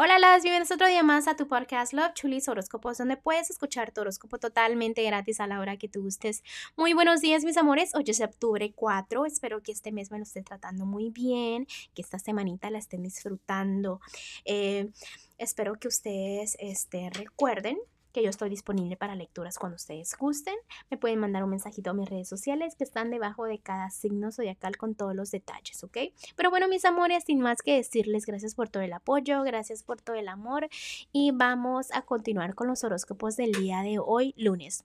Hola, las bienvenidos otro día más a tu podcast Love Chulis Horóscopos, donde puedes escuchar tu horóscopo totalmente gratis a la hora que tú gustes. Muy buenos días, mis amores. Hoy es octubre 4. Espero que este mes me lo esté tratando muy bien, que esta semanita la estén disfrutando. Eh, espero que ustedes este, recuerden que yo estoy disponible para lecturas cuando ustedes gusten. Me pueden mandar un mensajito a mis redes sociales que están debajo de cada signo zodiacal con todos los detalles, ¿ok? Pero bueno, mis amores, sin más que decirles gracias por todo el apoyo, gracias por todo el amor y vamos a continuar con los horóscopos del día de hoy, lunes.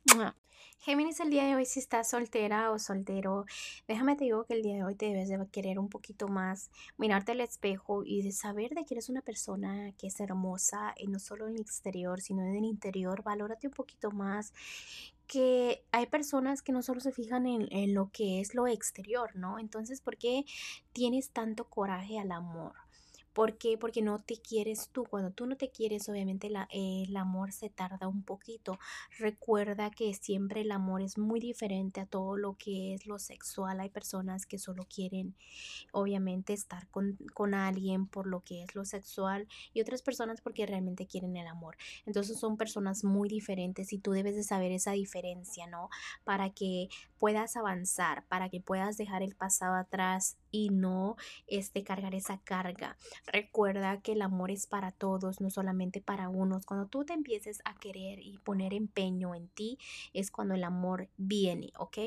Géminis, el día de hoy si estás soltera o soltero, déjame te digo que el día de hoy te debes de querer un poquito más, mirarte al espejo y de saber de que eres una persona que es hermosa, y no solo en el exterior, sino en el interior, valórate un poquito más, que hay personas que no solo se fijan en, en lo que es lo exterior, ¿no? Entonces, ¿por qué tienes tanto coraje al amor? ¿Por qué? Porque no te quieres tú. Cuando tú no te quieres, obviamente la, el amor se tarda un poquito. Recuerda que siempre el amor es muy diferente a todo lo que es lo sexual. Hay personas que solo quieren, obviamente, estar con, con alguien por lo que es lo sexual y otras personas porque realmente quieren el amor. Entonces son personas muy diferentes y tú debes de saber esa diferencia, ¿no? Para que puedas avanzar, para que puedas dejar el pasado atrás y no este, cargar esa carga. Recuerda que el amor es para todos, no solamente para unos. Cuando tú te empieces a querer y poner empeño en ti, es cuando el amor viene, ¿ok?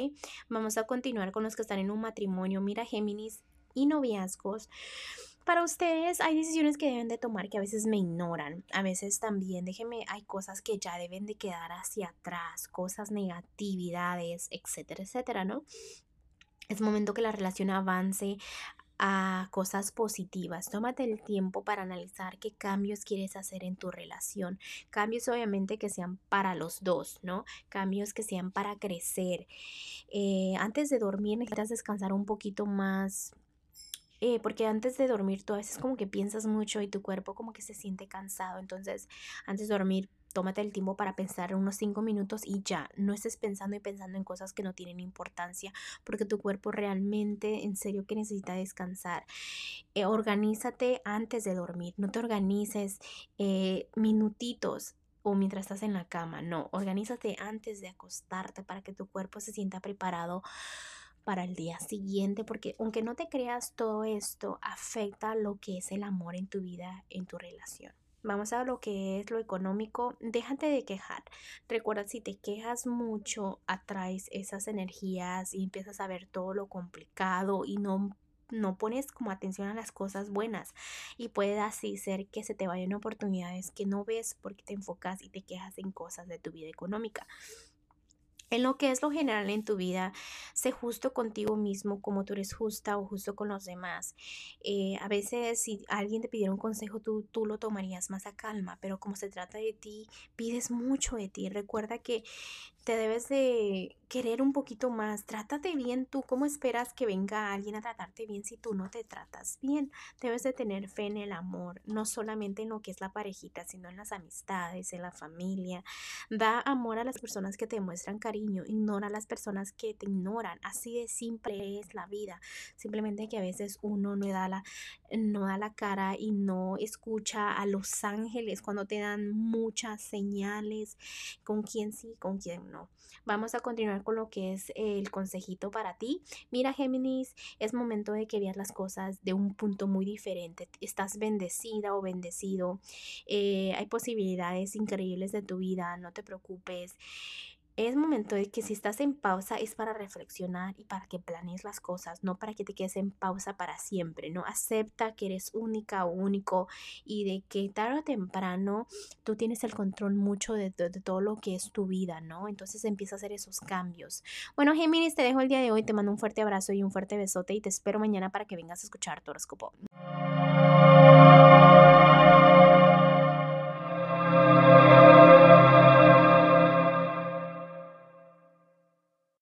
Vamos a continuar con los que están en un matrimonio. Mira, Géminis y noviazgos. Para ustedes hay decisiones que deben de tomar que a veces me ignoran. A veces también, déjenme, hay cosas que ya deben de quedar hacia atrás, cosas negatividades, etcétera, etcétera, ¿no? Es momento que la relación avance a cosas positivas. Tómate el tiempo para analizar qué cambios quieres hacer en tu relación. Cambios obviamente que sean para los dos, ¿no? Cambios que sean para crecer. Eh, antes de dormir necesitas descansar un poquito más. Eh, porque antes de dormir tú a veces como que piensas mucho y tu cuerpo como que se siente cansado. Entonces, antes de dormir tómate el tiempo para pensar unos cinco minutos y ya, no estés pensando y pensando en cosas que no tienen importancia, porque tu cuerpo realmente, en serio, que necesita descansar. Eh, organízate antes de dormir, no te organices eh, minutitos o mientras estás en la cama, no, organízate antes de acostarte para que tu cuerpo se sienta preparado para el día siguiente, porque aunque no te creas, todo esto afecta lo que es el amor en tu vida, en tu relación. Vamos a lo que es lo económico. Déjate de quejar. Recuerda, si te quejas mucho, atraes esas energías y empiezas a ver todo lo complicado y no no pones como atención a las cosas buenas y puede así ser que se te vayan oportunidades que no ves porque te enfocas y te quejas en cosas de tu vida económica. En lo que es lo general en tu vida, sé justo contigo mismo como tú eres justa o justo con los demás. Eh, a veces si alguien te pidiera un consejo, tú, tú lo tomarías más a calma, pero como se trata de ti, pides mucho de ti. Recuerda que te debes de querer un poquito más. Trátate bien tú. ¿Cómo esperas que venga alguien a tratarte bien si tú no te tratas bien? Debes de tener fe en el amor, no solamente en lo que es la parejita, sino en las amistades, en la familia. Da amor a las personas que te muestran cariño. Ignora a las personas que te ignoran. Así de simple es la vida. Simplemente que a veces uno no da la, no da la cara y no escucha a los ángeles cuando te dan muchas señales con quién sí, con quién no. Vamos a continuar con lo que es el consejito para ti. Mira, Géminis, es momento de que veas las cosas de un punto muy diferente. Estás bendecida o bendecido. Eh, hay posibilidades increíbles de tu vida, no te preocupes es momento de que si estás en pausa es para reflexionar y para que planees las cosas, no para que te quedes en pausa para siempre, ¿no? Acepta que eres única o único y de que tarde o temprano tú tienes el control mucho de, todo lo que es tu vida, ¿no? Entonces empieza a hacer esos cambios. Bueno, Géminis, te dejo el día de hoy, te mando un fuerte abrazo y un fuerte besote y te espero mañana para que vengas a escuchar tu horóscopo.